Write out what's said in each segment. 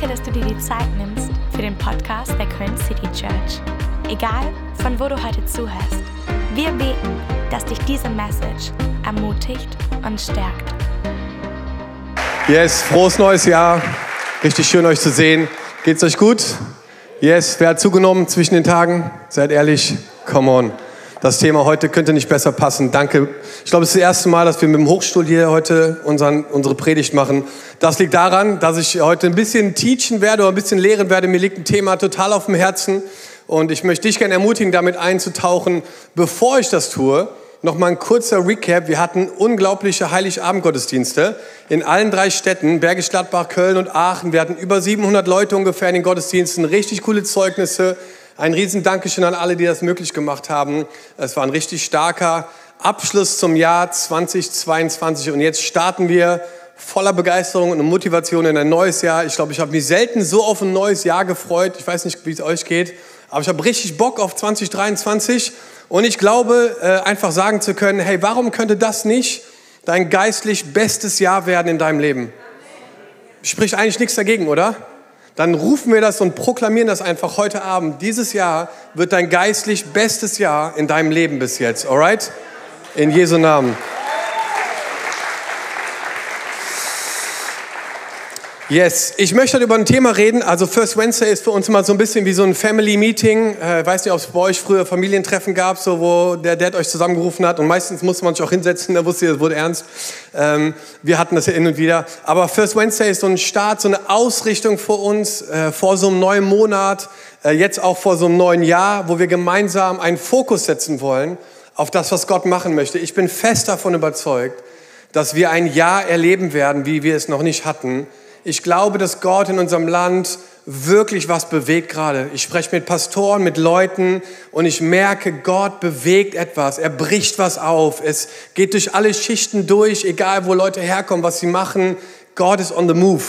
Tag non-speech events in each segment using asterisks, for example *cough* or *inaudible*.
Danke, dass du dir die Zeit nimmst für den Podcast der Köln City Church. Egal, von wo du heute zuhörst, wir beten, dass dich diese Message ermutigt und stärkt. Yes, frohes neues Jahr. Richtig schön euch zu sehen. Geht's euch gut? Yes, wer hat zugenommen zwischen den Tagen? Seid ehrlich, come on. Das Thema heute könnte nicht besser passen. Danke. Ich glaube, es ist das erste Mal, dass wir mit dem Hochstuhl hier heute unseren, unsere Predigt machen. Das liegt daran, dass ich heute ein bisschen teachen werde oder ein bisschen lehren werde. Mir liegt ein Thema total auf dem Herzen. Und ich möchte dich gerne ermutigen, damit einzutauchen. Bevor ich das tue, noch mal ein kurzer Recap. Wir hatten unglaubliche Heiligabend-Gottesdienste in allen drei Städten, Bergisch Gladbach, Köln und Aachen. Wir hatten über 700 Leute ungefähr in den Gottesdiensten, richtig coole Zeugnisse. Ein riesen Dankeschön an alle, die das möglich gemacht haben. Es war ein richtig starker Abschluss zum Jahr 2022 und jetzt starten wir voller Begeisterung und Motivation in ein neues Jahr. Ich glaube, ich habe mich selten so auf ein neues Jahr gefreut. Ich weiß nicht, wie es euch geht, aber ich habe richtig Bock auf 2023 und ich glaube, äh, einfach sagen zu können, hey, warum könnte das nicht dein geistlich bestes Jahr werden in deinem Leben? Spricht eigentlich nichts dagegen, oder? Dann rufen wir das und proklamieren das einfach heute Abend. Dieses Jahr wird dein geistlich bestes Jahr in deinem Leben bis jetzt, alright? In Jesu Namen. Yes, ich möchte heute über ein Thema reden. Also First Wednesday ist für uns immer so ein bisschen wie so ein Family Meeting. Äh, weiß nicht, ob es bei euch früher Familientreffen gab, so wo der Dad euch zusammengerufen hat und meistens musste man sich auch hinsetzen, da wusste ihr, es wurde ernst. Ähm, wir hatten das ja hin und wieder. Aber First Wednesday ist so ein Start, so eine Ausrichtung vor uns, äh, vor so einem neuen Monat, äh, jetzt auch vor so einem neuen Jahr, wo wir gemeinsam einen Fokus setzen wollen auf das, was Gott machen möchte. Ich bin fest davon überzeugt, dass wir ein Jahr erleben werden, wie wir es noch nicht hatten ich glaube, dass Gott in unserem Land wirklich was bewegt gerade. Ich spreche mit Pastoren, mit Leuten und ich merke, Gott bewegt etwas. Er bricht was auf. Es geht durch alle Schichten durch, egal wo Leute herkommen, was sie machen. Gott ist on the move.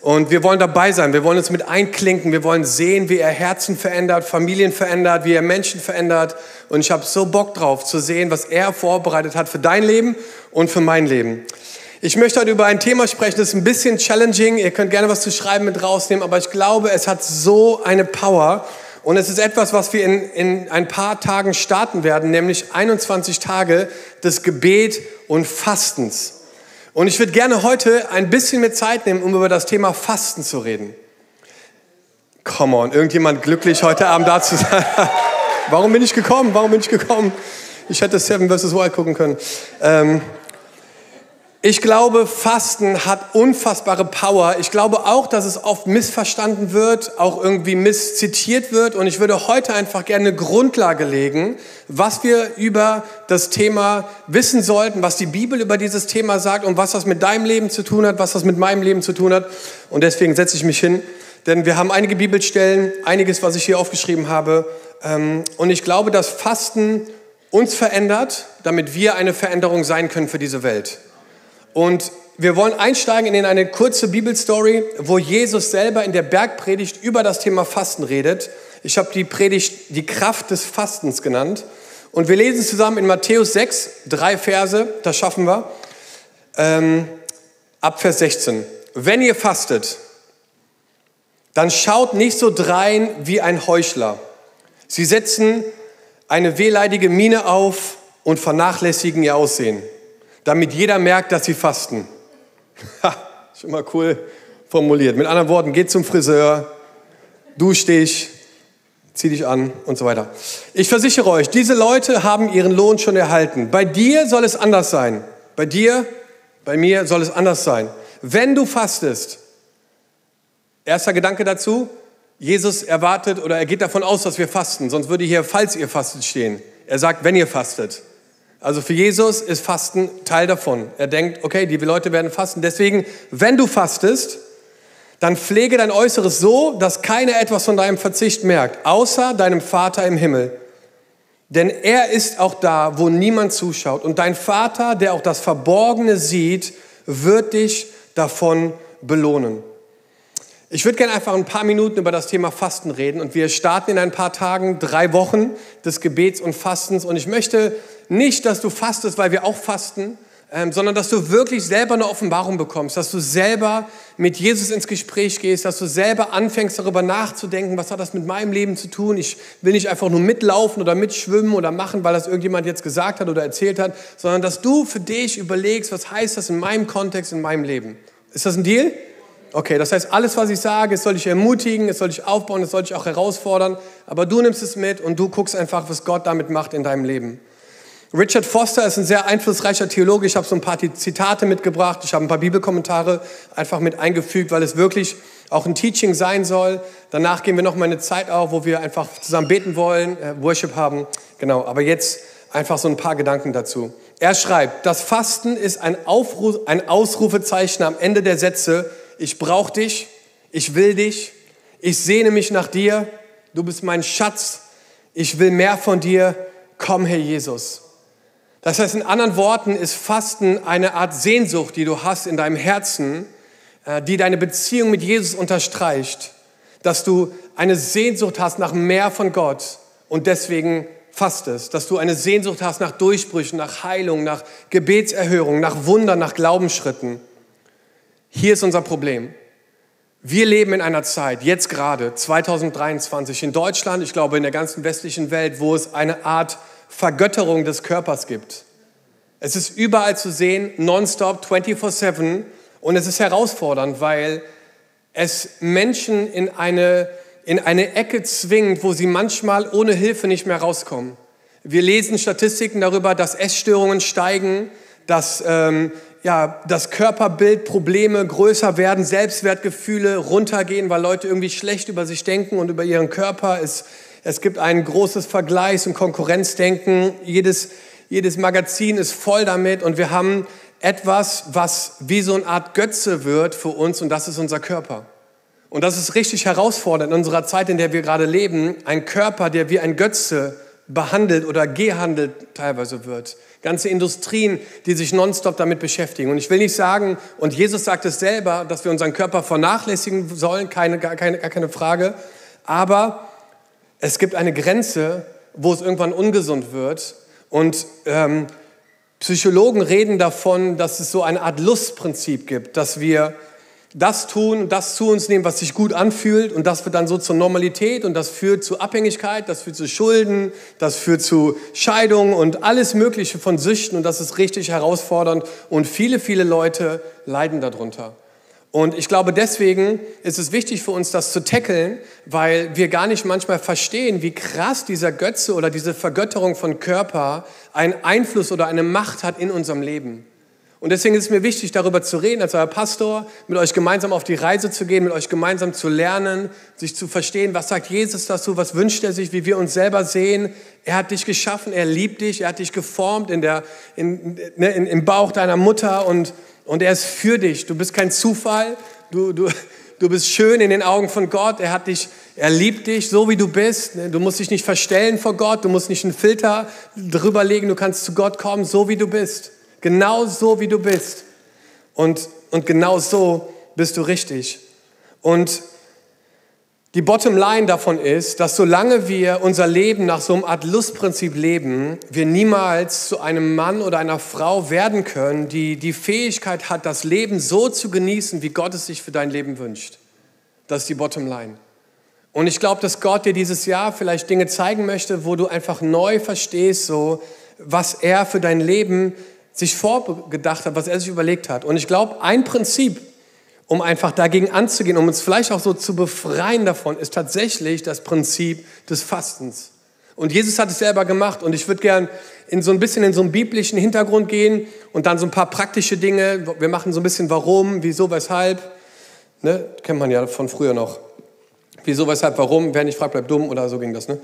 Und wir wollen dabei sein. Wir wollen uns mit einklinken. Wir wollen sehen, wie er Herzen verändert, Familien verändert, wie er Menschen verändert. Und ich habe so Bock drauf zu sehen, was er vorbereitet hat für dein Leben und für mein Leben. Ich möchte heute über ein Thema sprechen, das ist ein bisschen challenging. Ihr könnt gerne was zu schreiben mit rausnehmen, aber ich glaube, es hat so eine Power. Und es ist etwas, was wir in, in ein paar Tagen starten werden, nämlich 21 Tage des Gebet und Fastens. Und ich würde gerne heute ein bisschen mehr Zeit nehmen, um über das Thema Fasten zu reden. Come on, irgendjemand glücklich heute Abend da zu sein? *laughs* Warum bin ich gekommen? Warum bin ich gekommen? Ich hätte Seven vs. Wild gucken können. Ähm, ich glaube, Fasten hat unfassbare Power. Ich glaube auch, dass es oft missverstanden wird, auch irgendwie misszitiert wird. Und ich würde heute einfach gerne eine Grundlage legen, was wir über das Thema wissen sollten, was die Bibel über dieses Thema sagt und was das mit deinem Leben zu tun hat, was das mit meinem Leben zu tun hat. Und deswegen setze ich mich hin, denn wir haben einige Bibelstellen, einiges, was ich hier aufgeschrieben habe. Ähm, und ich glaube, dass Fasten uns verändert, damit wir eine Veränderung sein können für diese Welt. Und wir wollen einsteigen in eine kurze Bibelstory, wo Jesus selber in der Bergpredigt über das Thema Fasten redet. Ich habe die Predigt die Kraft des Fastens genannt. Und wir lesen zusammen in Matthäus 6, drei Verse, das schaffen wir, ähm, ab Vers 16. Wenn ihr fastet, dann schaut nicht so drein wie ein Heuchler. Sie setzen eine wehleidige Miene auf und vernachlässigen ihr Aussehen damit jeder merkt, dass sie fasten. *laughs* Ha, schon mal cool formuliert. Mit anderen Worten, geh zum Friseur, dusch dich, zieh dich an und so weiter. Ich versichere euch, diese Leute haben ihren Lohn schon erhalten. Bei dir soll es anders sein. Bei dir, bei mir soll es anders sein. Wenn du fastest, erster Gedanke dazu, Jesus erwartet oder er geht davon aus, dass wir fasten, sonst würde hier, falls ihr fastet, stehen. Er sagt, wenn ihr fastet. Also für Jesus ist Fasten Teil davon. Er denkt, okay, die Leute werden fasten. Deswegen, wenn du fastest, dann pflege dein Äußeres so, dass keiner etwas von deinem Verzicht merkt, außer deinem Vater im Himmel. Denn er ist auch da, wo niemand zuschaut. Und dein Vater, der auch das Verborgene sieht, wird dich davon belohnen. Ich würde gerne einfach ein paar Minuten über das Thema Fasten reden und wir starten in ein paar Tagen drei Wochen des Gebets und Fastens und ich möchte nicht, dass du fastest, weil wir auch fasten, ähm, sondern dass du wirklich selber eine Offenbarung bekommst, dass du selber mit Jesus ins Gespräch gehst, dass du selber anfängst darüber nachzudenken, was hat das mit meinem Leben zu tun. Ich will nicht einfach nur mitlaufen oder mitschwimmen oder machen, weil das irgendjemand jetzt gesagt hat oder erzählt hat, sondern dass du für dich überlegst, was heißt das in meinem Kontext, in meinem Leben. Ist das ein Deal? Okay, das heißt, alles, was ich sage, es soll dich ermutigen, es soll dich aufbauen, es soll dich auch herausfordern, aber du nimmst es mit und du guckst einfach, was Gott damit macht in deinem Leben. Richard Foster ist ein sehr einflussreicher Theologe. Ich habe so ein paar Zitate mitgebracht. Ich habe ein paar Bibelkommentare einfach mit eingefügt, weil es wirklich auch ein Teaching sein soll. Danach gehen wir noch mal eine Zeit auf, wo wir einfach zusammen beten wollen, äh, Worship haben. Genau, aber jetzt einfach so ein paar Gedanken dazu. Er schreibt, das Fasten ist ein, Aufruf, ein Ausrufezeichen am Ende der Sätze. Ich brauche dich, ich will dich, ich sehne mich nach dir, du bist mein Schatz, ich will mehr von dir, komm Herr Jesus. Das heißt, in anderen Worten ist Fasten eine Art Sehnsucht, die du hast in deinem Herzen, äh, die deine Beziehung mit Jesus unterstreicht, dass du eine Sehnsucht hast nach mehr von Gott und deswegen fastest, dass du eine Sehnsucht hast nach Durchbrüchen, nach Heilung, nach Gebetserhörung, nach Wunder, nach Glaubensschritten. Hier ist unser Problem. Wir leben in einer Zeit, jetzt gerade 2023 in Deutschland, ich glaube in der ganzen westlichen Welt, wo es eine Art Vergötterung des Körpers gibt. Es ist überall zu sehen, nonstop, 24/7 und es ist herausfordernd, weil es Menschen in eine, in eine Ecke zwingt, wo sie manchmal ohne Hilfe nicht mehr rauskommen. Wir lesen Statistiken darüber, dass Essstörungen steigen, dass ähm, ja, das Körperbild Probleme größer werden, Selbstwertgefühle runtergehen, weil Leute irgendwie schlecht über sich denken und über ihren Körper. Es es gibt ein großes Vergleichs- und Konkurrenzdenken. Jedes, jedes Magazin ist voll damit und wir haben etwas, was wie so eine Art Götze wird für uns und das ist unser Körper. Und das ist richtig herausfordernd in unserer Zeit, in der wir gerade leben. Ein Körper, der wie ein Götze behandelt oder gehandelt teilweise wird. Ganze Industrien, die sich nonstop damit beschäftigen. Und ich will nicht sagen, und Jesus sagt es selber, dass wir unseren Körper vernachlässigen sollen, keine, gar, keine, gar keine Frage. Aber es gibt eine Grenze, wo es irgendwann ungesund wird. Und ähm, Psychologen reden davon, dass es so eine Art Lustprinzip gibt, dass wir das tun, das zu uns nehmen, was sich gut anfühlt und das wird dann so zur Normalität und das führt zu Abhängigkeit, das führt zu Schulden, das führt zu Scheidung und alles Mögliche von Süchten und das ist richtig herausfordernd und viele, viele Leute leiden darunter. Und ich glaube, deswegen ist es wichtig für uns, das zu tackeln, weil wir gar nicht manchmal verstehen, wie krass dieser Götze oder diese Vergötterung von Körper einen Einfluss oder eine Macht hat in unserem Leben. Und deswegen ist es mir wichtig, darüber zu reden, als euer Pastor, mit euch gemeinsam auf die Reise zu gehen, mit euch gemeinsam zu lernen, sich zu verstehen, was sagt Jesus dazu, was wünscht er sich, wie wir uns selber sehen. Er hat dich geschaffen, er liebt dich, er hat dich geformt in der, in, ne, in, im Bauch deiner Mutter und und er ist für dich. Du bist kein Zufall. Du, du, du bist schön in den Augen von Gott. Er hat dich, er liebt dich so wie du bist. Du musst dich nicht verstellen vor Gott. Du musst nicht einen Filter drüber legen. Du kannst zu Gott kommen, so wie du bist. Genau so wie du bist. Und, und genau so bist du richtig. Und die Bottomline davon ist, dass solange wir unser Leben nach so einer Art Lustprinzip leben, wir niemals zu einem Mann oder einer Frau werden können, die die Fähigkeit hat, das Leben so zu genießen, wie Gott es sich für dein Leben wünscht. Das ist die Bottomline. Und ich glaube, dass Gott dir dieses Jahr vielleicht Dinge zeigen möchte, wo du einfach neu verstehst, so was er für dein Leben sich vorgedacht hat, was er sich überlegt hat. Und ich glaube, ein Prinzip, um einfach dagegen anzugehen, um uns vielleicht auch so zu befreien davon, ist tatsächlich das Prinzip des Fastens. Und Jesus hat es selber gemacht und ich würde gern in so ein bisschen in so einen biblischen Hintergrund gehen und dann so ein paar praktische Dinge. Wir machen so ein bisschen warum, wieso, weshalb. Ne? Kennt man ja von früher noch. Wieso, weshalb, warum. Wer nicht fragt, bleibt dumm oder so ging das. Ne?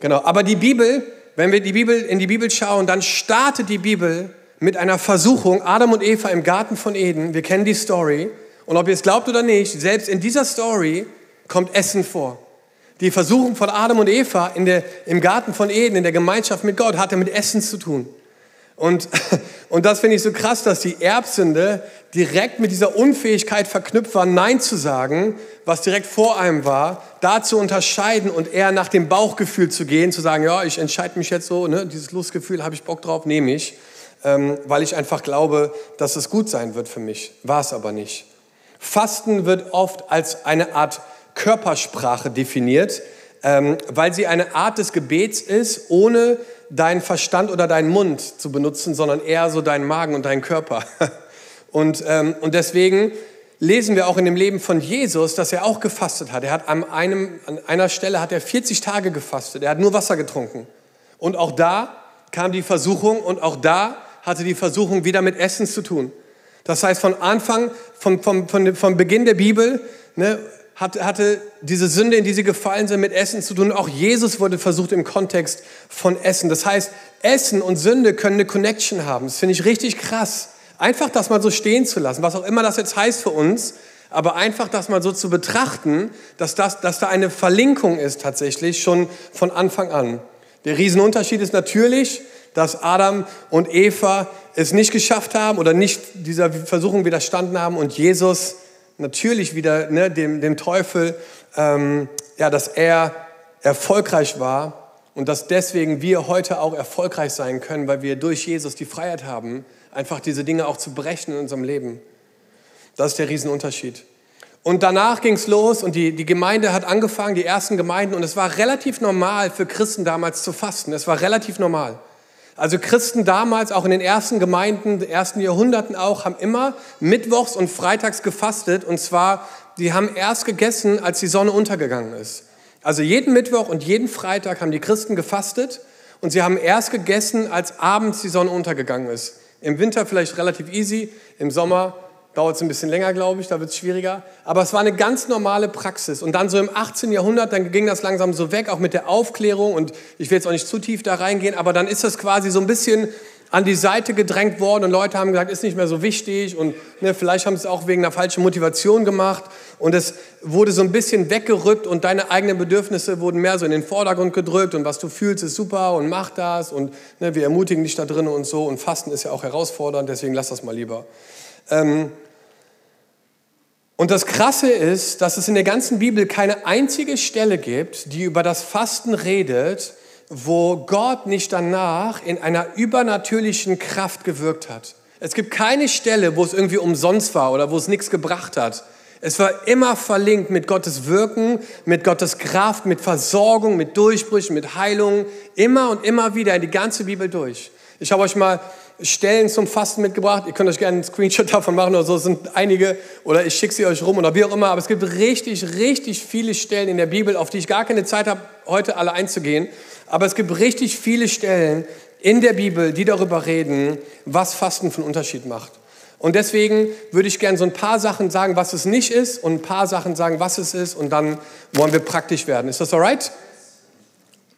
Genau. Aber die Bibel, wenn wir die Bibel, in die Bibel schauen, dann startet die Bibel mit einer Versuchung. Adam und Eva im Garten von Eden. Wir kennen die Story. Und ob ihr es glaubt oder nicht, selbst in dieser Story kommt Essen vor. Die Versuchung von Adam und Eva in der, im Garten von Eden, in der Gemeinschaft mit Gott, hatte mit Essen zu tun. Und, *laughs* und das finde ich so krass, dass die Erbsünde direkt mit dieser Unfähigkeit verknüpft war, Nein zu sagen, was direkt vor einem war, da zu unterscheiden und eher nach dem Bauchgefühl zu gehen, zu sagen, ja, ich entscheide mich jetzt so, ne, dieses Lustgefühl, habe ich Bock drauf, nehme ich. Ähm, weil ich einfach glaube, dass es gut sein wird für mich. War es aber nicht. Fasten wird oft als eine Art Körpersprache definiert, ähm, weil sie eine Art des Gebets ist, ohne deinen Verstand oder deinen Mund zu benutzen, sondern eher so deinen Magen und deinen Körper. *laughs* Und, ähm, und deswegen lesen wir auch in dem Leben von Jesus, dass er auch gefastet hat. Er hat an, einem, an einer Stelle hat er 40 Tage gefastet. Er hat nur Wasser getrunken. Und auch da kam die Versuchung und auch da hatte die Versuchung wieder mit Essen zu tun. Das heißt, von Anfang, vom, vom, vom, vom Beginn der Bibel, ne, hatte, hatte diese Sünde, in die sie gefallen sind, mit Essen zu tun. Auch Jesus wurde versucht im Kontext von Essen. Das heißt, Essen und Sünde können eine Connection haben. Das finde ich richtig krass. Einfach das mal so stehen zu lassen, was auch immer das jetzt heißt für uns, aber einfach das mal so zu betrachten, dass, das, dass da eine Verlinkung ist tatsächlich schon von Anfang an. Der Riesenunterschied ist natürlich, dass Adam und Eva es nicht geschafft haben oder nicht dieser Versuchung widerstanden haben und Jesus natürlich wieder ne, dem, dem Teufel, ähm, ja, dass er erfolgreich war und dass deswegen wir heute auch erfolgreich sein können, weil wir durch Jesus die Freiheit haben, einfach diese Dinge auch zu brechen in unserem Leben. Das ist der Riesenunterschied. Und danach ging es los und die, die Gemeinde hat angefangen, die ersten Gemeinden, und es war relativ normal für Christen damals zu fasten. Es war relativ normal. Also Christen damals, auch in den ersten Gemeinden, den ersten Jahrhunderten auch, haben immer mittwochs und freitags gefastet. Und zwar, die haben erst gegessen, als die Sonne untergegangen ist. Also jeden Mittwoch und jeden Freitag haben die Christen gefastet und sie haben erst gegessen, als abends die Sonne untergegangen ist. Im Winter vielleicht relativ easy, im Sommer dauert es ein bisschen länger, glaube ich, da wird es schwieriger. Aber es war eine ganz normale Praxis. Und dann so im 18. Jahrhundert, dann ging das langsam so weg, auch mit der Aufklärung. Und ich will jetzt auch nicht zu tief da reingehen, aber dann ist das quasi so ein bisschen an die Seite gedrängt worden und Leute haben gesagt, ist nicht mehr so wichtig und ne, vielleicht haben sie es auch wegen einer falschen Motivation gemacht und es wurde so ein bisschen weggerückt und deine eigenen Bedürfnisse wurden mehr so in den Vordergrund gedrückt und was du fühlst ist super und mach das und ne, wir ermutigen dich da drin und so und Fasten ist ja auch herausfordernd, deswegen lass das mal lieber. Ähm, und das Krasse ist, dass es in der ganzen Bibel keine einzige Stelle gibt, die über das Fasten redet, wo Gott nicht danach in einer übernatürlichen Kraft gewirkt hat. Es gibt keine Stelle, wo es irgendwie umsonst war oder wo es nichts gebracht hat. Es war immer verlinkt mit Gottes Wirken, mit Gottes Kraft, mit Versorgung, mit Durchbrüchen, mit Heilung. Immer und immer wieder in die ganze Bibel durch. Ich habe euch mal Stellen zum Fasten mitgebracht. Ihr könnt euch gerne einen Screenshot davon machen oder so. Es sind einige oder ich schicke sie euch rum oder wie auch immer. Aber es gibt richtig, richtig viele Stellen in der Bibel, auf die ich gar keine Zeit habe, heute alle einzugehen. Aber es gibt richtig viele Stellen in der Bibel, die darüber reden, was Fasten für einen Unterschied macht. Und deswegen würde ich gerne so ein paar Sachen sagen, was es nicht ist und ein paar Sachen sagen, was es ist und dann wollen wir praktisch werden. Ist das alright?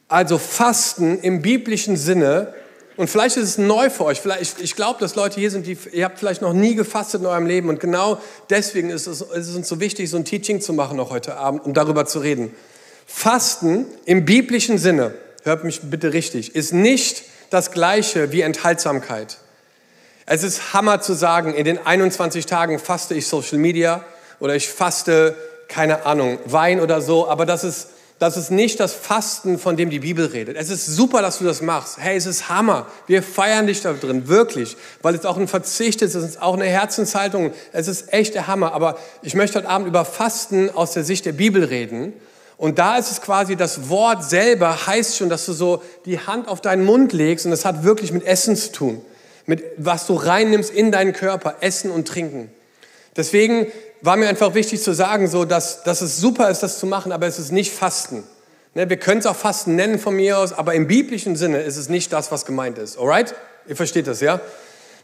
Also Fasten im biblischen Sinne und vielleicht ist es neu für euch. Vielleicht, ich, glaube, dass Leute hier sind, die, ihr habt vielleicht noch nie gefastet in eurem Leben. Und genau deswegen ist es, ist es uns so wichtig, so ein Teaching zu machen noch heute Abend, um darüber zu reden. Fasten im biblischen Sinne, hört mich bitte richtig, ist nicht das gleiche wie Enthaltsamkeit. Es ist Hammer zu sagen, in den 21 Tagen faste ich Social Media oder ich faste, keine Ahnung, Wein oder so, aber das ist das ist nicht das Fasten, von dem die Bibel redet. Es ist super, dass du das machst. Hey, es ist Hammer. Wir feiern dich da drin, wirklich. Weil es auch ein Verzicht ist, es ist auch eine Herzenshaltung. Es ist echt der Hammer. Aber ich möchte heute Abend über Fasten aus der Sicht der Bibel reden. Und da ist es quasi, das Wort selber heißt schon, dass du so die Hand auf deinen Mund legst und es hat wirklich mit Essen zu tun. Mit was du reinnimmst in deinen Körper, Essen und Trinken. Deswegen war mir einfach wichtig zu sagen, so, dass, dass es super ist, das zu machen, aber es ist nicht Fasten. Ne, wir können es auch Fasten nennen von mir aus, aber im biblischen Sinne ist es nicht das, was gemeint ist. Alright? Ihr versteht das, ja?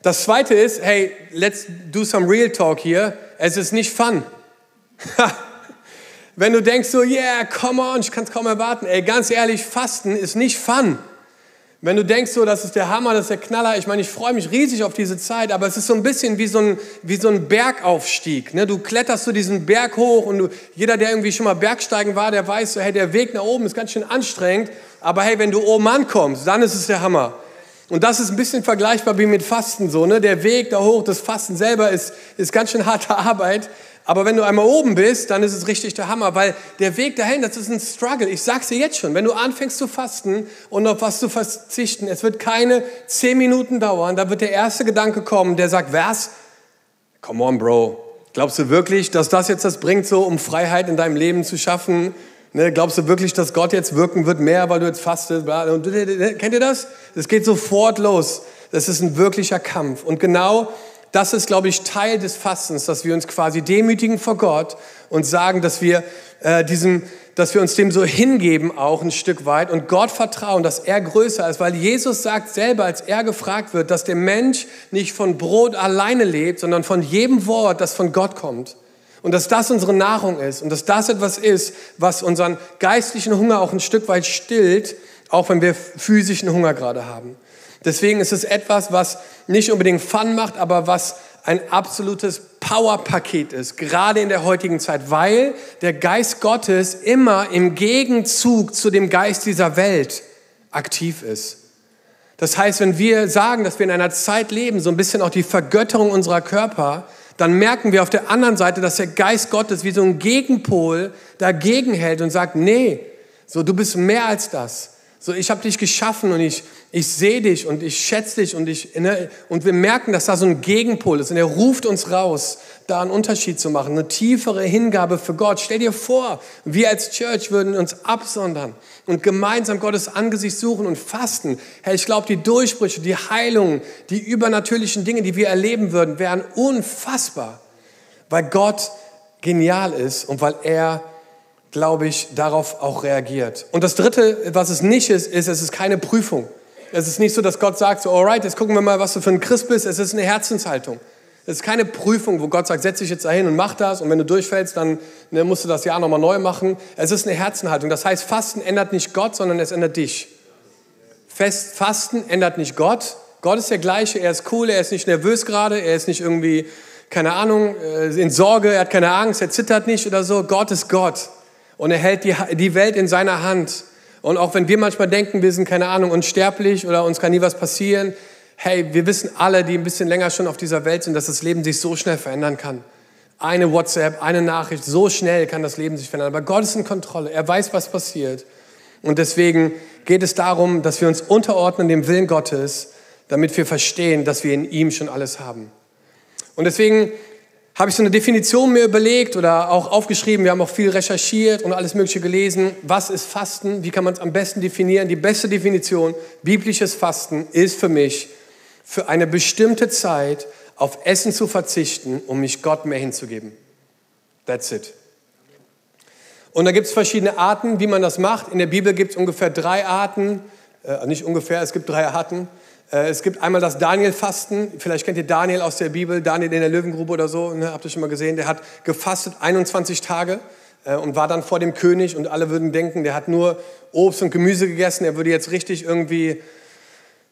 Das zweite ist, hey, let's do some real talk hier. Es ist nicht fun. Wenn du denkst so, yeah, come on, ich kann es kaum erwarten. Ey, ganz ehrlich, Fasten ist nicht fun. Wenn du denkst, so, das ist der Hammer, das ist der Knaller, ich meine, ich freue mich riesig auf diese Zeit, aber es ist so ein bisschen wie so ein, wie so ein Bergaufstieg. Ne? Du kletterst so diesen Berg hoch und du, jeder, der irgendwie schon mal Bergsteigen war, der weiß, so, hey, der Weg nach oben ist ganz schön anstrengend, aber hey, wenn du oben ankommst, dann ist es der Hammer. Und das ist ein bisschen vergleichbar wie mit Fasten so. Ne? Der Weg da hoch, das Fasten selber ist, ist ganz schön harte Arbeit, Aber wenn du einmal oben bist, dann ist es richtig der Hammer, weil der Weg dahin, das ist ein Struggle. Ich sag's dir jetzt schon, wenn du anfängst zu fasten und auf was zu verzichten, es wird keine zehn Minuten dauern, da wird der erste Gedanke kommen, der sagt, was? Come on, Bro. Glaubst du wirklich, dass das jetzt das bringt, so um Freiheit in deinem Leben zu schaffen? Ne, glaubst du wirklich, dass Gott jetzt wirken wird mehr, weil du jetzt fastest? Kennt ihr das? Es geht sofort los. Das ist ein wirklicher Kampf. Und genau das ist, glaube ich, Teil des Fastens, dass wir uns quasi demütigen vor Gott und sagen, dass wir äh, diesem, dass wir uns dem so hingeben auch ein Stück weit und Gott vertrauen, dass er größer ist, weil Jesus sagt selber, als er gefragt wird, dass der Mensch nicht von Brot alleine lebt, sondern von jedem Wort, das von Gott kommt. Und dass das unsere Nahrung ist und dass das etwas ist, was unseren geistlichen Hunger auch ein Stück weit stillt, auch wenn wir physischen Hunger gerade haben. Deswegen ist es etwas, was nicht unbedingt Fun macht, aber was ein absolutes Powerpaket ist, gerade in der heutigen Zeit, weil der Geist Gottes immer im Gegenzug zu dem Geist dieser Welt aktiv ist. Das heißt, wenn wir sagen, dass wir in einer Zeit leben, so ein bisschen auch die Vergötterung unserer Körper, dann merken wir auf der anderen Seite, dass der Geist Gottes wie so ein Gegenpol dagegen hält und sagt, nee, so du bist mehr als das. So, ich habe dich geschaffen und ich, ich sehe dich und ich schätze dich und ich, ne, und wir merken, dass da so ein Gegenpol ist und er ruft uns raus, da einen Unterschied zu machen, eine tiefere Hingabe für Gott. Stell dir vor, wir als Church würden uns absondern und gemeinsam Gottes Angesicht suchen und fasten. Hey, ich glaube, die Durchbrüche, die Heilungen, die übernatürlichen Dinge, die wir erleben würden, wären unfassbar, weil Gott genial ist und weil er glaube ich, darauf auch reagiert. Und das Dritte, was es nicht ist, ist, es ist keine Prüfung. Es ist nicht so, dass Gott sagt, so, alright, jetzt gucken wir mal, was du für ein Christ bist. Es ist eine Herzenshaltung. Es ist keine Prüfung, wo Gott sagt, setz dich jetzt dahin und mach das. Und wenn du durchfällst, dann ne, musst du das Jahr nochmal neu machen. Es ist eine Herzenhaltung. Das heißt, Fasten ändert nicht Gott, sondern es ändert dich. Fest, Fasten ändert nicht Gott. Gott ist der gleiche. Er ist cool. Er ist nicht nervös gerade. Er ist nicht irgendwie, keine Ahnung, äh, in Sorge. Er hat keine Angst. Er zittert nicht oder so. Gott ist Gott und er hält die, die Welt in seiner Hand. Und auch wenn wir manchmal denken, wir sind, keine Ahnung, unsterblich oder uns kann nie was passieren, hey, wir wissen alle, die ein bisschen länger schon auf dieser Welt sind, dass das Leben sich so schnell verändern kann. Eine WhatsApp, eine Nachricht, so schnell kann das Leben sich verändern. Aber Gott ist in Kontrolle, er weiß, was passiert. Und deswegen geht es darum, dass wir uns unterordnen dem Willen Gottes, damit wir verstehen, dass wir in ihm schon alles haben. Und deswegen habe ich so eine Definition mir überlegt oder auch aufgeschrieben. Wir haben auch viel recherchiert und alles Mögliche gelesen. Was ist Fasten? Wie kann man es am besten definieren? Die beste Definition, biblisches Fasten, ist für mich, für eine bestimmte Zeit auf Essen zu verzichten, um mich Gott mehr hinzugeben. That's it. Und da gibt es verschiedene Arten, wie man das macht. In der Bibel gibt es ungefähr drei Arten, äh, nicht ungefähr, es gibt drei Arten. Äh, es gibt einmal das Daniel-Fasten. Vielleicht kennt ihr Daniel aus der Bibel, Daniel in der Löwengrube oder so. Ne? Habt ihr schon mal gesehen? Der hat gefastet 21 Tage äh, und war dann vor dem König und alle würden denken, der hat nur Obst und Gemüse gegessen. Er würde jetzt richtig irgendwie,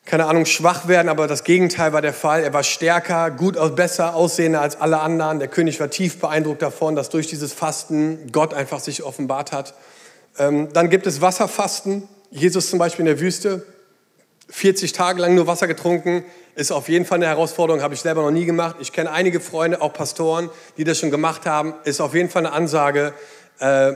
keine Ahnung, schwach werden. Aber das Gegenteil war der Fall. Er war stärker, gut, besser aussehender als alle anderen. Der König war tief beeindruckt davon, dass durch dieses Fasten Gott einfach sich offenbart hat. Ähm, dann gibt es Wasserfasten. Jesus zum Beispiel in der Wüste 40 Tage lang nur Wasser getrunken, ist auf jeden Fall eine Herausforderung, habe ich selber noch nie gemacht. Ich kenne einige Freunde, auch Pastoren, die das schon gemacht haben. Ist auf jeden Fall eine Ansage. Äh,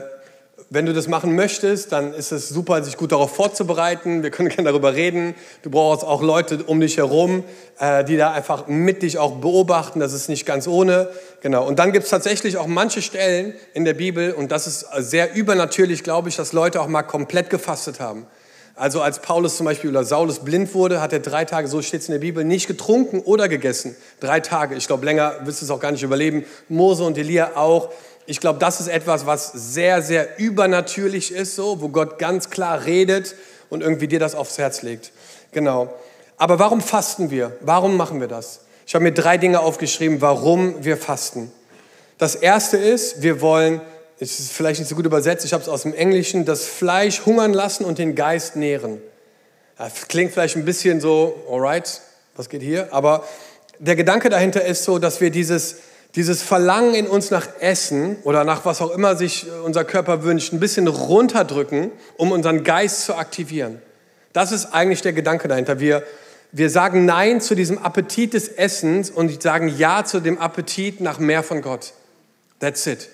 wenn du das machen möchtest, dann ist es super, sich gut darauf vorzubereiten. Wir können *laughs* gerne darüber reden. Du brauchst auch Leute um dich herum, äh, die da einfach mit dich auch beobachten. Das ist nicht ganz ohne. Genau. Und dann gibt es tatsächlich auch manche Stellen in der Bibel, und das ist sehr übernatürlich, glaube ich, dass Leute auch mal komplett gefastet haben. Also als Paulus zum Beispiel oder Saulus blind wurde, hat er drei Tage, so steht es in der Bibel, nicht getrunken oder gegessen. Drei Tage. Ich glaube, länger wirst du es auch gar nicht überleben. Mose und Elia auch. Ich glaube, das ist etwas, was sehr, sehr übernatürlich ist, so, wo Gott ganz klar redet und irgendwie dir das aufs Herz legt. Genau. Aber warum fasten wir? Warum machen wir das? Ich habe mir drei Dinge aufgeschrieben, warum wir fasten. Das erste ist, wir wollen es ist vielleicht nicht so gut übersetzt, ich habe es aus dem Englischen, das Fleisch hungern lassen und den Geist nähren. Das klingt vielleicht ein bisschen so, alright, was geht hier? Aber der Gedanke dahinter ist so, dass wir dieses, dieses Verlangen in uns nach Essen oder nach was auch immer sich unser Körper wünscht, ein bisschen runterdrücken, um unseren Geist zu aktivieren. Das ist eigentlich der Gedanke dahinter. Wir, wir sagen Nein zu diesem Appetit des Essens und sagen Ja zu dem Appetit nach mehr von Gott. That's it.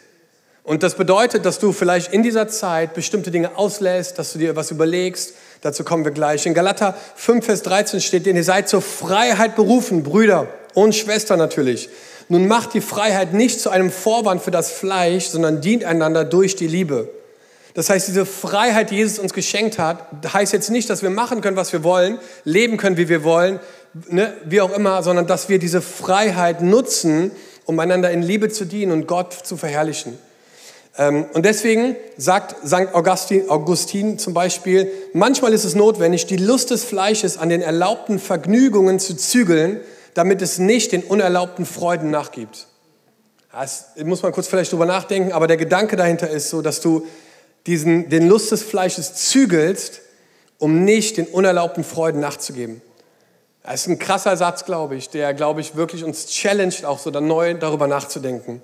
Und das bedeutet, dass du vielleicht in dieser Zeit bestimmte Dinge auslässt, dass du dir was überlegst. Dazu kommen wir gleich. In Galater 5, Vers 13 steht, denn ihr seid zur Freiheit berufen, Brüder und Schwestern natürlich. Nun macht die Freiheit nicht zu einem Vorwand für das Fleisch, sondern dient einander durch die Liebe. Das heißt, diese Freiheit, die Jesus uns geschenkt hat, heißt jetzt nicht, dass wir machen können, was wir wollen, leben können, wie wir wollen, ne, wie auch immer, sondern dass wir diese Freiheit nutzen, um einander in Liebe zu dienen und Gott zu verherrlichen. Ähm, und deswegen sagt St. Augustin, Augustin zum Beispiel, manchmal ist es notwendig, die Lust des Fleisches an den erlaubten Vergnügungen zu zügeln, damit es nicht den unerlaubten Freuden nachgibt. Das muss man kurz vielleicht drüber nachdenken, aber der Gedanke dahinter ist so, dass du diesen, den Lust des Fleisches zügelst, um nicht den unerlaubten Freuden nachzugeben. Das ist ein krasser Satz, glaube ich, der, glaube ich, wirklich uns challenged, auch so dann neu darüber nachzudenken.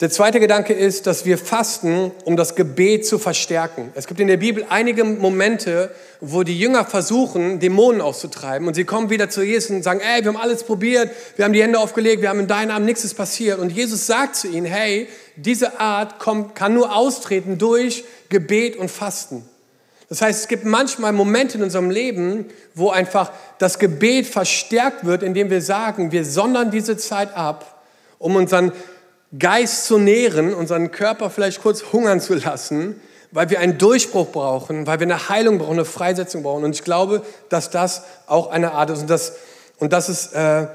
Der zweite Gedanke ist, dass wir fasten, um das Gebet zu verstärken. Es gibt in der Bibel einige Momente, wo die Jünger versuchen, Dämonen auszutreiben. Und sie kommen wieder zu Jesus und sagen, ey, wir haben alles probiert, wir haben die Hände aufgelegt, wir haben in deinem Namen nichts ist passiert. Und Jesus sagt zu ihnen, hey, diese Art kommt, kann nur austreten durch Gebet und Fasten. Das heißt, es gibt manchmal Momente in unserem Leben, wo einfach das Gebet verstärkt wird, indem wir sagen, wir sondern diese Zeit ab, um unseren Geist zu nähren, unseren Körper vielleicht kurz hungern zu lassen, weil wir einen Durchbruch brauchen, weil wir eine Heilung brauchen, eine Freisetzung brauchen. Und ich glaube, dass das auch eine Art ist. Und das, und das ist äh,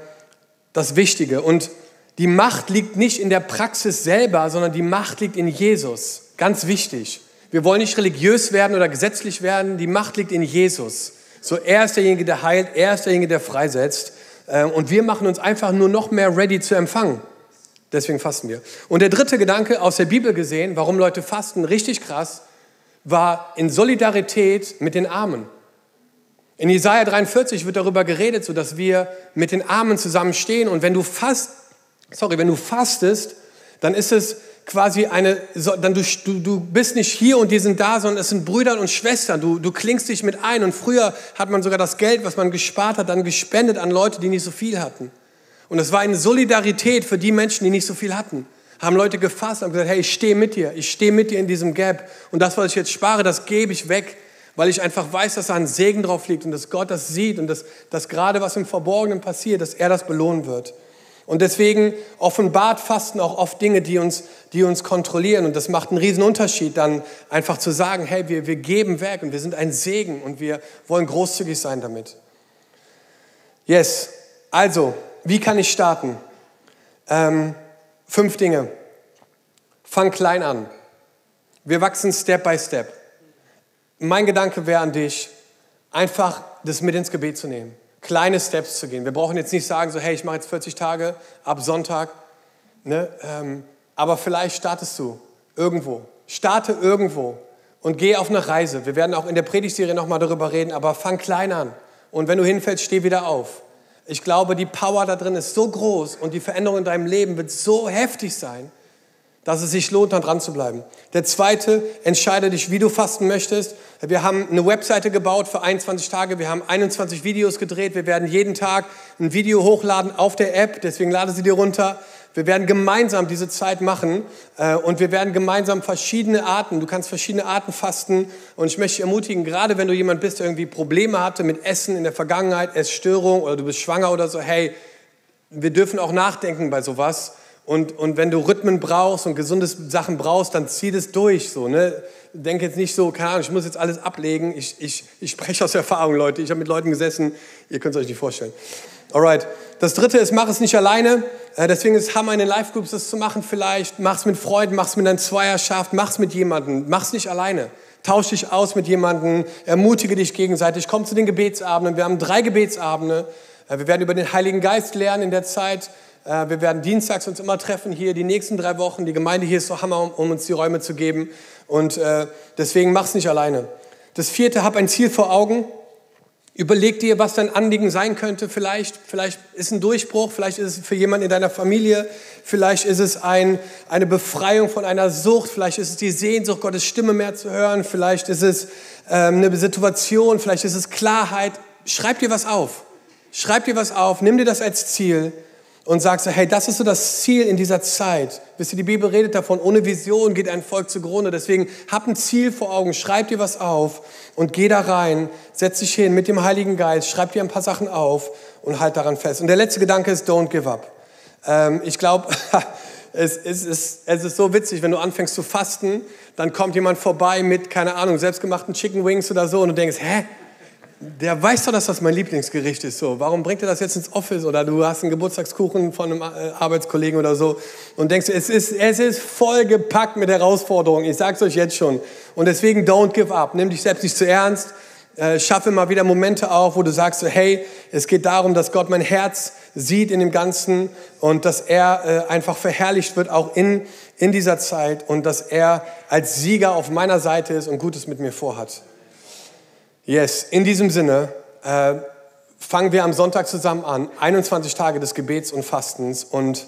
das Wichtige. Und die Macht liegt nicht in der Praxis selber, sondern die Macht liegt in Jesus. Ganz wichtig. Wir wollen nicht religiös werden oder gesetzlich werden. Die Macht liegt in Jesus. So, er ist derjenige, der heilt, er ist derjenige, der freisetzt. Äh, und wir machen uns einfach nur noch mehr ready zu empfangen. Deswegen fasten wir. Und der dritte Gedanke aus der Bibel gesehen, warum Leute fasten, richtig krass, war in Solidarität mit den Armen. In Jesaja 43 wird darüber geredet, so dass wir mit den Armen zusammenstehen. Und wenn du fast, sorry, wenn du fastest, dann ist es quasi eine, dann du, du, bist nicht hier und die sind da, sondern es sind Brüder und Schwestern. Du, du klingst dich mit ein. Und früher hat man sogar das Geld, was man gespart hat, dann gespendet an Leute, die nicht so viel hatten. Und es war eine Solidarität für die Menschen, die nicht so viel hatten. Haben Leute gefasst und gesagt, hey, ich stehe mit dir, ich stehe mit dir in diesem Gap. Und das, was ich jetzt spare, das gebe ich weg, weil ich einfach weiß, dass da ein Segen drauf liegt und dass Gott das sieht und dass, dass gerade was im Verborgenen passiert, dass er das belohnen wird. Und deswegen offenbart Fasten auch oft Dinge, die uns, die uns kontrollieren. Und das macht einen riesen Unterschied, dann einfach zu sagen, hey, wir, wir geben weg und wir sind ein Segen und wir wollen großzügig sein damit. Yes, also wie kann ich starten? Ähm, fünf Dinge. Fang klein an. Wir wachsen Step by Step. Mein Gedanke wäre an dich, einfach das mit ins Gebet zu nehmen. Kleine Steps zu gehen. Wir brauchen jetzt nicht sagen, so, hey, ich mache jetzt 40 Tage ab Sonntag. Ne? Ähm, aber vielleicht startest du irgendwo. Starte irgendwo und geh auf eine Reise. Wir werden auch in der Predigtserie nochmal darüber reden, aber fang klein an. Und wenn du hinfällst, steh wieder auf. Ich glaube, die Power da drin ist so groß und die Veränderung in deinem Leben wird so heftig sein, dass es sich lohnt, da dran zu bleiben. Der zweite, entscheide dich, wie du fasten möchtest. Wir haben eine Webseite gebaut für 21 Tage. Wir haben 21 Videos gedreht. Wir werden jeden Tag ein Video hochladen auf der App. Deswegen lade sie dir runter. Wir werden gemeinsam diese Zeit machen äh, und wir werden gemeinsam verschiedene Arten, du kannst verschiedene Arten fasten und ich möchte dich ermutigen, gerade wenn du jemand bist, der irgendwie Probleme hatte mit Essen in der Vergangenheit, Essstörung oder du bist schwanger oder so, hey, wir dürfen auch nachdenken bei sowas und, und wenn du Rhythmen brauchst und gesunde Sachen brauchst, dann zieh das durch. So, ne? Denk jetzt nicht so, keine Ahnung, ich muss jetzt alles ablegen. Ich, ich, ich spreche aus Erfahrung, Leute. Ich habe mit Leuten gesessen, ihr könnt es euch nicht vorstellen. Alright. Das dritte ist, mach es nicht alleine. Äh, deswegen ist es Hammer in den Live-Groups das zu machen vielleicht. Mach es mit Freunden, mach es mit deiner Zweierschaft, mach es mit jemandem. Mach es nicht alleine. Tausch dich aus mit jemandem, ermutige dich gegenseitig. Komm zu den Gebetsabenden. Wir haben drei Gebetsabende. Äh, wir werden über den Heiligen Geist lernen in der Zeit. Äh, wir werden dienstags uns immer treffen hier, die nächsten drei Wochen. Die Gemeinde hier ist so Hammer, um uns die Räume zu geben. Und deswegen mach es nicht alleine. Das vierte, hab ein Ziel vor Augen. Überleg dir, was dein Anliegen sein könnte. Vielleicht, vielleicht ist ein Durchbruch, vielleicht ist es für jemanden in deiner Familie, vielleicht ist es ein, eine Befreiung von einer Sucht, vielleicht ist es die Sehnsucht, Gottes Stimme mehr zu hören, vielleicht ist es ähm, eine Situation, vielleicht ist es Klarheit. Schreib dir was auf. Schreib dir was auf, nimm dir das als Ziel und sagst, hey, das ist so das Ziel in dieser Zeit. Wisst ihr, die Bibel redet davon, ohne Vision geht ein Volk zugrunde. Deswegen hab ein Ziel vor Augen, schreib dir was auf und geh da rein, setz dich hin mit dem Heiligen Geist, schreib dir ein paar Sachen auf und halt daran fest. Und der letzte Gedanke ist, don't give up. Ähm, ich glaube, *laughs* es, es, es, es ist so witzig, wenn du anfängst zu fasten, dann kommt jemand vorbei mit, keine Ahnung, selbstgemachten Chicken Wings oder so und du denkst, hä? Der weiß doch, dass das mein Lieblingsgericht ist. So, warum bringt er das jetzt ins Office? Oder du hast einen Geburtstagskuchen von einem äh, Arbeitskollegen oder so und denkst, es ist, es ist voll gepackt mit Herausforderungen. Ich sag's euch jetzt schon. Und deswegen don't give up. Nimm dich selbst nicht zu ernst. Äh, schaffe mal wieder Momente auf, wo du sagst, hey, es geht darum, dass Gott mein Herz sieht in dem Ganzen und dass er äh, einfach verherrlicht wird, auch in, in dieser Zeit und dass er als Sieger auf meiner Seite ist und Gutes mit mir vorhat. Yes, in diesem Sinne äh, fangen wir am Sonntag zusammen an, 21 Tage des Gebets und Fastens und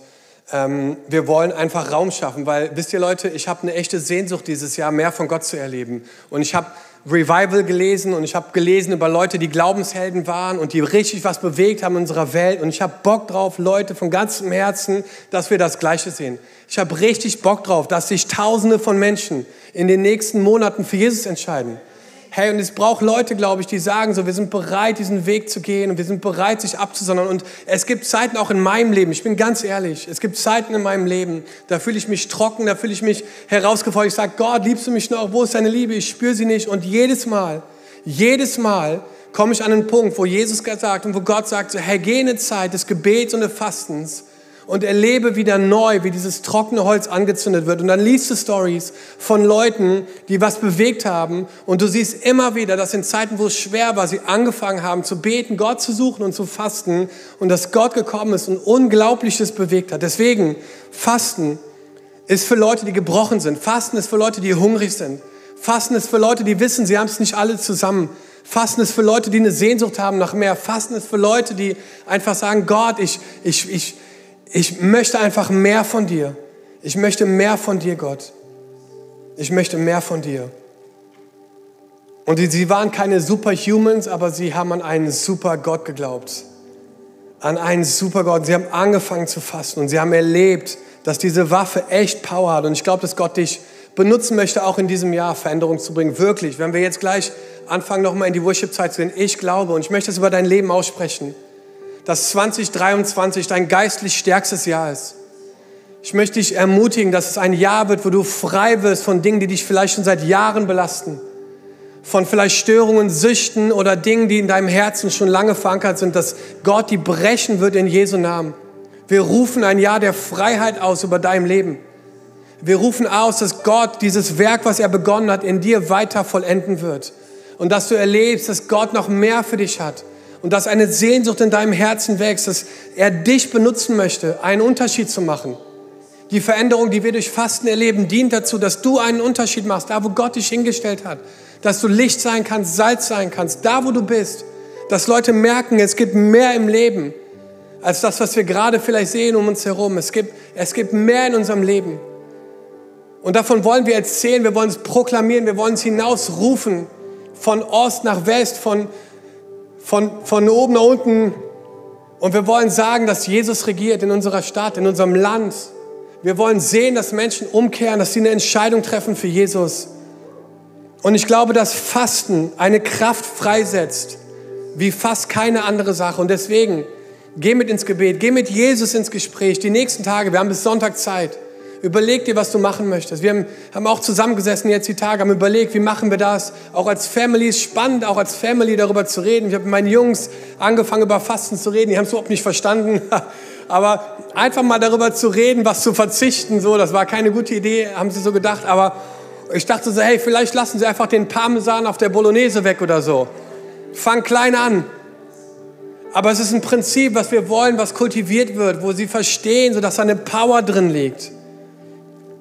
ähm, wir wollen einfach Raum schaffen, weil wisst ihr Leute, ich habe eine echte Sehnsucht dieses Jahr, mehr von Gott zu erleben und ich habe Revival gelesen und ich habe gelesen über Leute, die Glaubenshelden waren und die richtig was bewegt haben in unserer Welt und ich habe Bock drauf, Leute von ganzem Herzen, dass wir das Gleiche sehen. Ich habe richtig Bock drauf, dass sich Tausende von Menschen in den nächsten Monaten für Jesus entscheiden. Hey, und es braucht Leute, glaube ich, die sagen so, wir sind bereit, diesen Weg zu gehen und wir sind bereit, sich abzusondern. Und es gibt Zeiten auch in meinem Leben, ich bin ganz ehrlich, es gibt Zeiten in meinem Leben, da fühle ich mich trocken, da fühle ich mich herausgefordert. Ich sage, Gott, liebst du mich noch? Wo ist deine Liebe? Ich spüre sie nicht. Und jedes Mal, jedes Mal komme ich an einen Punkt, wo Jesus sagt und wo Gott sagt, so, hey, geh in eine Zeit des Gebets und des Fastens und erlebe wieder neu, wie dieses trockene Holz angezündet wird. Und dann liest du Stories von Leuten, die was bewegt haben. Und du siehst immer wieder, dass in Zeiten, wo es schwer war, sie angefangen haben zu beten, Gott zu suchen und zu fasten. Und dass Gott gekommen ist und Unglaubliches bewegt hat. Deswegen, Fasten ist für Leute, die gebrochen sind. Fasten ist für Leute, die hungrig sind. Fasten ist für Leute, die wissen, sie haben es nicht alle zusammen. Fasten ist für Leute, die eine Sehnsucht haben nach mehr. Fasten ist für Leute, die einfach sagen, Gott, ich, ich, ich, ich möchte einfach mehr von dir. Ich möchte mehr von dir, Gott. Ich möchte mehr von dir. Und sie waren keine Superhumans, aber sie haben an einen super Gott geglaubt. An einen super Gott. Sie haben angefangen zu fasten und sie haben erlebt, dass diese Waffe echt Power hat. Und ich glaube, dass Gott dich benutzen möchte, auch in diesem Jahr Veränderung zu bringen. Wirklich. Wenn wir jetzt gleich anfangen, nochmal in die Worship-Zeit zu gehen, ich glaube und ich möchte es über dein Leben aussprechen dass 2023 dein geistlich stärkstes Jahr ist. Ich möchte dich ermutigen, dass es ein Jahr wird, wo du frei wirst von Dingen, die dich vielleicht schon seit Jahren belasten. Von vielleicht Störungen, Süchten oder Dingen, die in deinem Herzen schon lange verankert sind, dass Gott die brechen wird in Jesu Namen. Wir rufen ein Jahr der Freiheit aus über deinem Leben. Wir rufen aus, dass Gott dieses Werk, was er begonnen hat, in dir weiter vollenden wird. Und dass du erlebst, dass Gott noch mehr für dich hat und dass eine Sehnsucht in deinem Herzen wächst, dass er dich benutzen möchte, einen Unterschied zu machen. Die Veränderung, die wir durch Fasten erleben, dient dazu, dass du einen Unterschied machst, da wo Gott dich hingestellt hat. Dass du Licht sein kannst, Salz sein kannst, da wo du bist. Dass Leute merken, es gibt mehr im Leben als das, was wir gerade vielleicht sehen um uns herum. Es gibt, es gibt mehr in unserem Leben. Und davon wollen wir erzählen, wir wollen es proklamieren, wir wollen es hinausrufen, von Ost nach West, von, von, von oben nach unten. Und wir wollen sagen, dass Jesus regiert in unserer Stadt, in unserem Land. Wir wollen sehen, dass Menschen umkehren, dass sie eine Entscheidung treffen für Jesus. Und ich glaube, dass Fasten eine Kraft freisetzt, wie fast keine andere Sache. Und deswegen, geh mit ins Gebet, geh mit Jesus ins Gespräch. Die nächsten Tage, wir haben bis Sonntag Zeit. Überleg dir, was du machen möchtest. Wir haben auch zusammengesessen jetzt die Tage, haben überlegt, wie machen wir das. Auch als Family ist spannend, auch als Family darüber zu reden. Ich habe mit meinen Jungs angefangen, über Fasten zu reden. Die haben es überhaupt nicht verstanden. *laughs* Aber einfach mal darüber zu reden, was zu verzichten, so, das war keine gute Idee, haben sie so gedacht. Aber ich dachte so, hey, vielleicht lassen sie einfach den Parmesan auf der Bolognese weg oder so. Fang klein an. Aber es ist ein Prinzip, was wir wollen, was kultiviert wird, wo sie verstehen, sodass da eine Power drin liegt.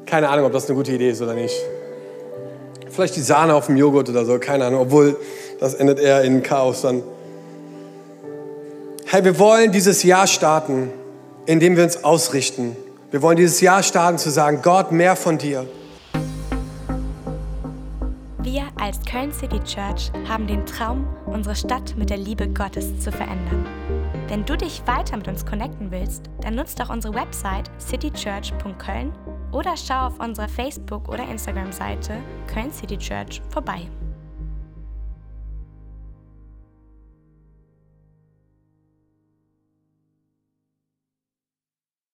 Keine Ahnung, ob das eine gute Idee ist oder nicht. Vielleicht die Sahne auf dem Joghurt oder so, keine Ahnung, obwohl das endet eher in Chaos dann. Hey, wir wollen dieses Jahr starten, indem wir uns ausrichten. Wir wollen dieses Jahr starten zu sagen, Gott, mehr von dir. Wir als Köln City Church haben den Traum, unsere Stadt mit der Liebe Gottes zu verändern. Wenn du dich weiter mit uns connecten willst, dann nutzt doch unsere Website citychurch.köln oder schau auf unserer Facebook- oder Instagram-Seite Köln City Church vorbei.